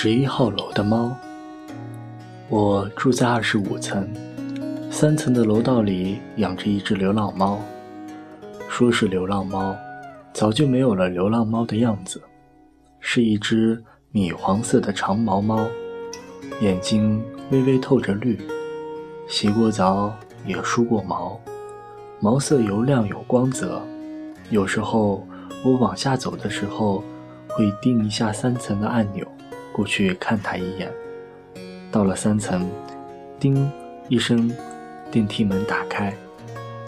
十一号楼的猫。我住在二十五层，三层的楼道里养着一只流浪猫。说是流浪猫，早就没有了流浪猫的样子，是一只米黄色的长毛猫，眼睛微微透着绿，洗过澡也梳过毛，毛色油亮有光泽。有时候我往下走的时候，会盯一下三层的按钮。过去看他一眼，到了三层，叮一声，电梯门打开，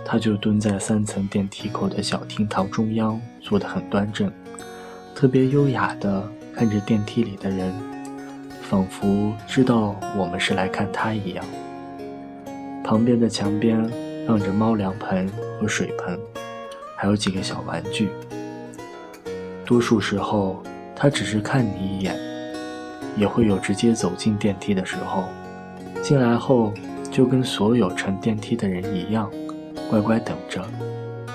他就蹲在三层电梯口的小厅堂中央，坐得很端正，特别优雅地看着电梯里的人，仿佛知道我们是来看他一样。旁边的墙边放着猫粮盆和水盆，还有几个小玩具。多数时候，他只是看你一眼。也会有直接走进电梯的时候，进来后就跟所有乘电梯的人一样，乖乖等着。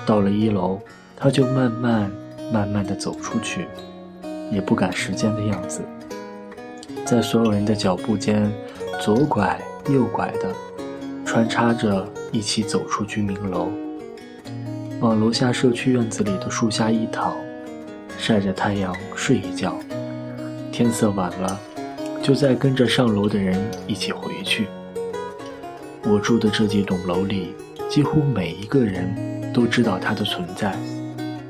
到了一楼，他就慢慢慢慢的走出去，也不赶时间的样子，在所有人的脚步间左拐右拐的，穿插着一起走出居民楼，往楼下社区院子里的树下一躺，晒着太阳睡一觉。天色晚了，就再跟着上楼的人一起回去。我住的这几栋楼里，几乎每一个人都知道他的存在。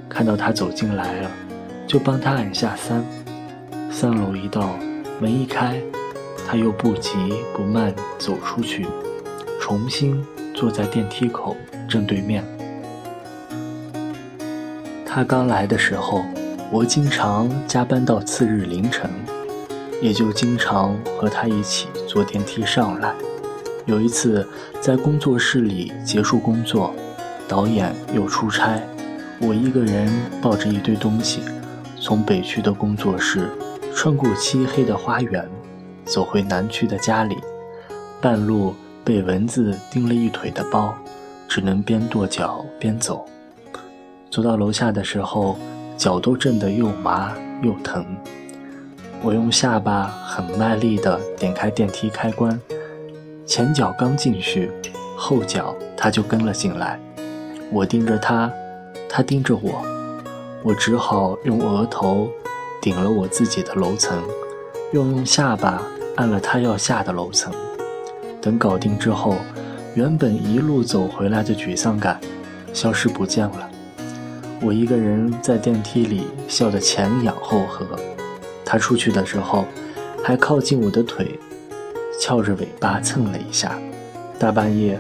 看到他走进来了，就帮他按下三。三楼一到，门一开，他又不急不慢走出去，重新坐在电梯口正对面。他刚来的时候。我经常加班到次日凌晨，也就经常和他一起坐电梯上来。有一次在工作室里结束工作，导演又出差，我一个人抱着一堆东西，从北区的工作室穿过漆黑的花园，走回南区的家里。半路被蚊子叮了一腿的包，只能边跺脚边走。走到楼下的时候。脚都震得又麻又疼，我用下巴很卖力地点开电梯开关，前脚刚进去，后脚他就跟了进来。我盯着他，他盯着我，我只好用额头顶了我自己的楼层，又用下巴按了他要下的楼层。等搞定之后，原本一路走回来的沮丧感消失不见了。我一个人在电梯里笑得前仰后合，他出去的时候还靠近我的腿，翘着尾巴蹭了一下。大半夜，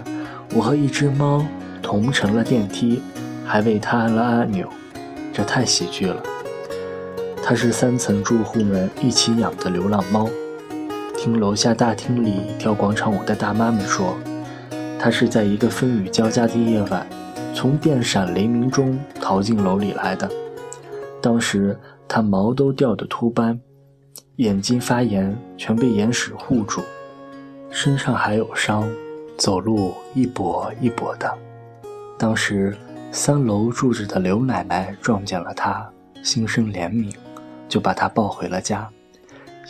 我和一只猫同乘了电梯，还为它按了按钮，这太喜剧了。它是三层住户们一起养的流浪猫。听楼下大厅里跳广场舞的大妈们说，它是在一个风雨交加的夜晚。从电闪雷鸣中逃进楼里来的，当时他毛都掉得秃斑，眼睛发炎，全被眼屎糊住，身上还有伤，走路一跛一跛的。当时三楼住着的刘奶奶撞见了他，心生怜悯，就把他抱回了家，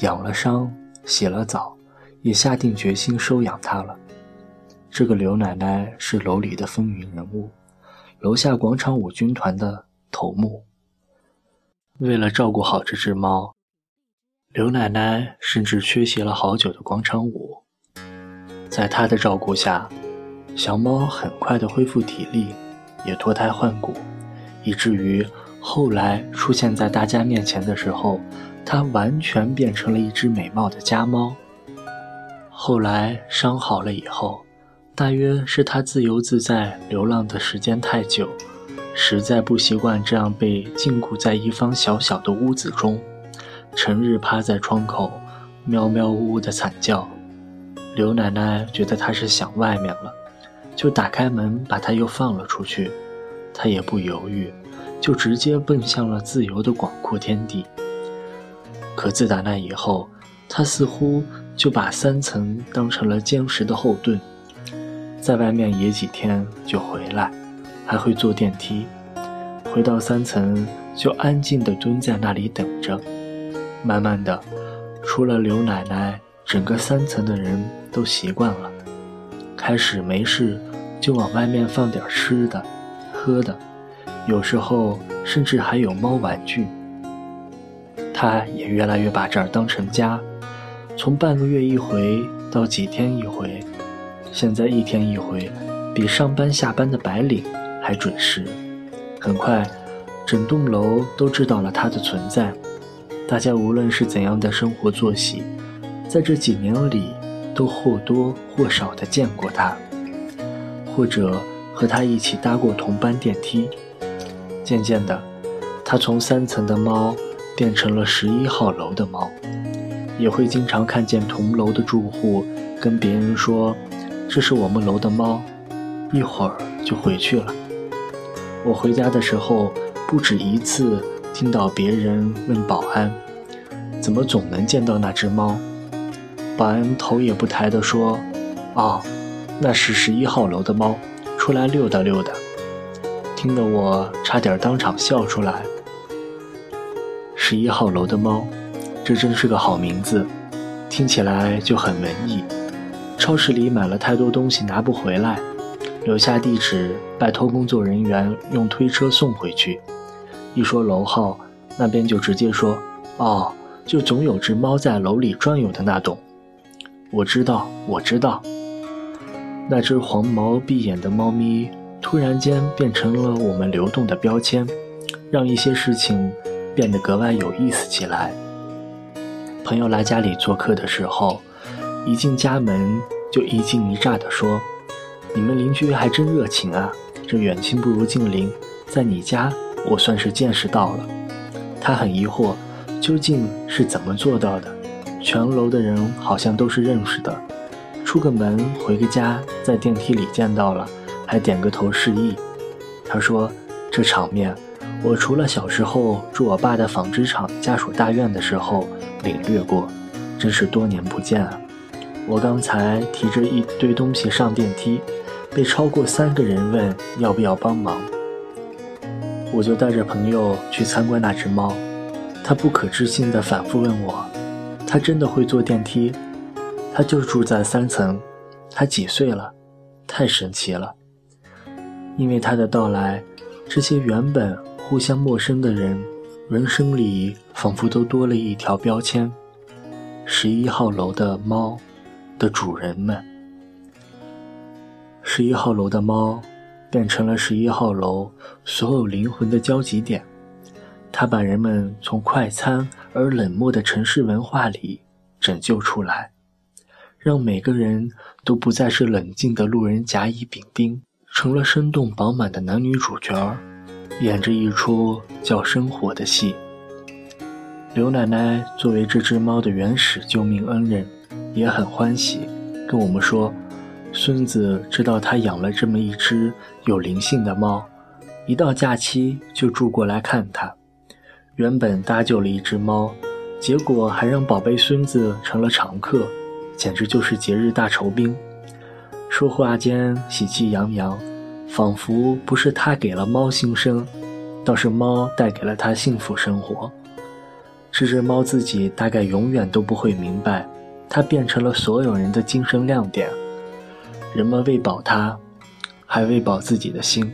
养了伤，洗了澡，也下定决心收养他了。这个刘奶奶是楼里的风云人物。楼下广场舞军团的头目。为了照顾好这只猫，刘奶奶甚至缺席了好久的广场舞。在她的照顾下，小猫很快的恢复体力，也脱胎换骨，以至于后来出现在大家面前的时候，它完全变成了一只美貌的家猫。后来伤好了以后。大约是他自由自在流浪的时间太久，实在不习惯这样被禁锢在一方小小的屋子中，成日趴在窗口，喵喵呜呜的惨叫。刘奶奶觉得他是想外面了，就打开门把他又放了出去。他也不犹豫，就直接奔向了自由的广阔天地。可自打那以后，他似乎就把三层当成了坚实的后盾。在外面野几天就回来，还会坐电梯。回到三层就安静地蹲在那里等着。慢慢的，除了刘奶奶，整个三层的人都习惯了，开始没事就往外面放点吃的、喝的，有时候甚至还有猫玩具。他也越来越把这儿当成家，从半个月一回到几天一回，现在一天一回，比上班下班的白领还准时。很快，整栋楼都知道了他的存在。大家无论是怎样的生活作息，在这几年里都或多或少的见过他，或者和他一起搭过同班电梯。渐渐的，他从三层的猫变成了十一号楼的猫，也会经常看见同楼的住户跟别人说：“这是我们楼的猫。”一会儿就回去了。我回家的时候不止一次。听到别人问保安：“怎么总能见到那只猫？”保安头也不抬地说：“哦，那是十一号楼的猫，出来溜达溜达。”听得我差点当场笑出来。十一号楼的猫，这真是个好名字，听起来就很文艺。超市里买了太多东西拿不回来，留下地址，拜托工作人员用推车送回去。一说楼号，那边就直接说：“哦，就总有只猫在楼里转悠的那栋。”我知道，我知道。那只黄毛碧眼的猫咪突然间变成了我们流动的标签，让一些事情变得格外有意思起来。朋友来家里做客的时候，一进家门就一惊一乍地说：“你们邻居还真热情啊！这远亲不如近邻，在你家。”我算是见识到了，他很疑惑，究竟是怎么做到的？全楼的人好像都是认识的，出个门回个家，在电梯里见到了，还点个头示意。他说：“这场面，我除了小时候住我爸的纺织厂家属大院的时候领略过，真是多年不见啊！我刚才提着一堆东西上电梯，被超过三个人问要不要帮忙。”我就带着朋友去参观那只猫，他不可置信地反复问我：“他真的会坐电梯？他就住在三层？他几岁了？太神奇了！”因为他的到来，这些原本互相陌生的人，人生里仿佛都多了一条标签：十一号楼的猫的主人们。十一号楼的猫。变成了十一号楼所有灵魂的交集点，它把人们从快餐而冷漠的城市文化里拯救出来，让每个人都不再是冷静的路人甲乙丙丁，成了生动饱满的男女主角，演着一出叫生活的戏。刘奶奶作为这只猫的原始救命恩人，也很欢喜，跟我们说。孙子知道他养了这么一只有灵性的猫，一到假期就住过来看他。原本搭救了一只猫，结果还让宝贝孙子成了常客，简直就是节日大酬宾。说话间喜气洋洋，仿佛不是他给了猫新生，倒是猫带给了他幸福生活。这只猫自己大概永远都不会明白，它变成了所有人的精神亮点。人们喂饱它，还喂饱自己的心。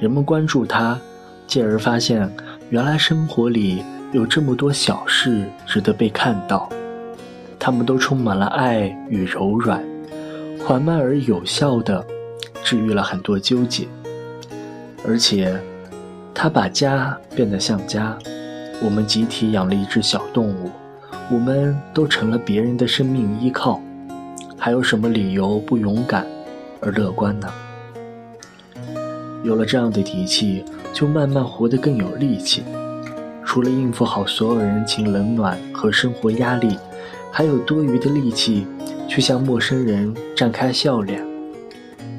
人们关注它，继而发现，原来生活里有这么多小事值得被看到。它们都充满了爱与柔软，缓慢而有效地治愈了很多纠结。而且，它把家变得像家。我们集体养了一只小动物，我们都成了别人的生命依靠。还有什么理由不勇敢而乐观呢？有了这样的底气，就慢慢活得更有力气。除了应付好所有人情冷暖和生活压力，还有多余的力气去向陌生人绽开笑脸。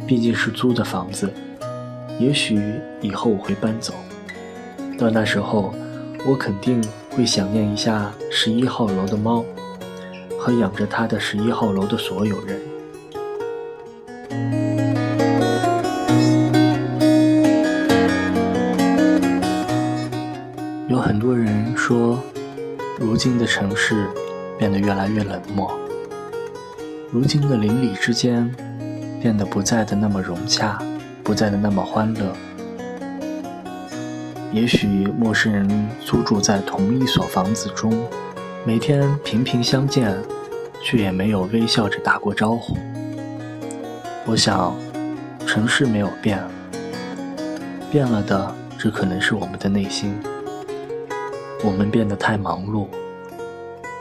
毕竟是租的房子，也许以后我会搬走，到那时候，我肯定会想念一下十一号楼的猫。和养着它的十一号楼的所有人，有很多人说，如今的城市变得越来越冷漠。如今的邻里之间，变得不再的那么融洽，不再的那么欢乐。也许陌生人租住在同一所房子中，每天频频相见，却也没有微笑着打过招呼。我想，城市没有变，变了的只可能是我们的内心。我们变得太忙碌，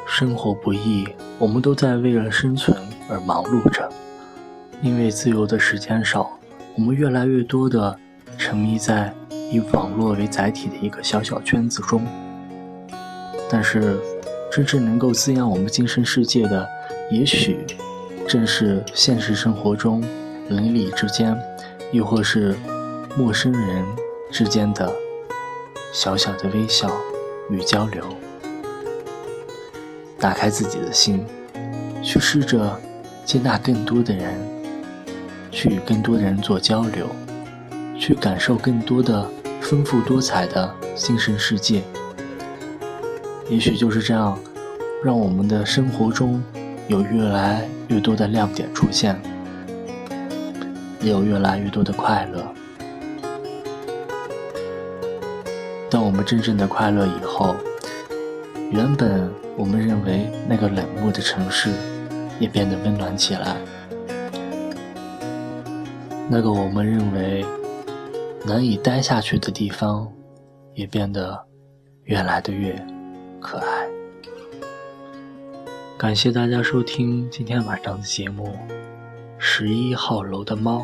生活不易，我们都在为了生存而忙碌着。因为自由的时间少，我们越来越多的沉迷在以网络为载体的一个小小圈子中。但是，真正能够滋养我们精神世界的，也许正是现实生活中邻里之间，亦或是陌生人之间的小小的微笑。与交流，打开自己的心，去试着接纳更多的人，去与更多的人做交流，去感受更多的丰富多彩的精神世界。也许就是这样，让我们的生活中有越来越多的亮点出现，也有越来越多的快乐。当我们真正的快乐以后，原本我们认为那个冷漠的城市，也变得温暖起来；那个我们认为难以待下去的地方，也变得越来的越可爱。感谢大家收听今天晚上的节目，《十一号楼的猫》，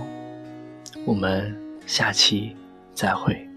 我们下期再会。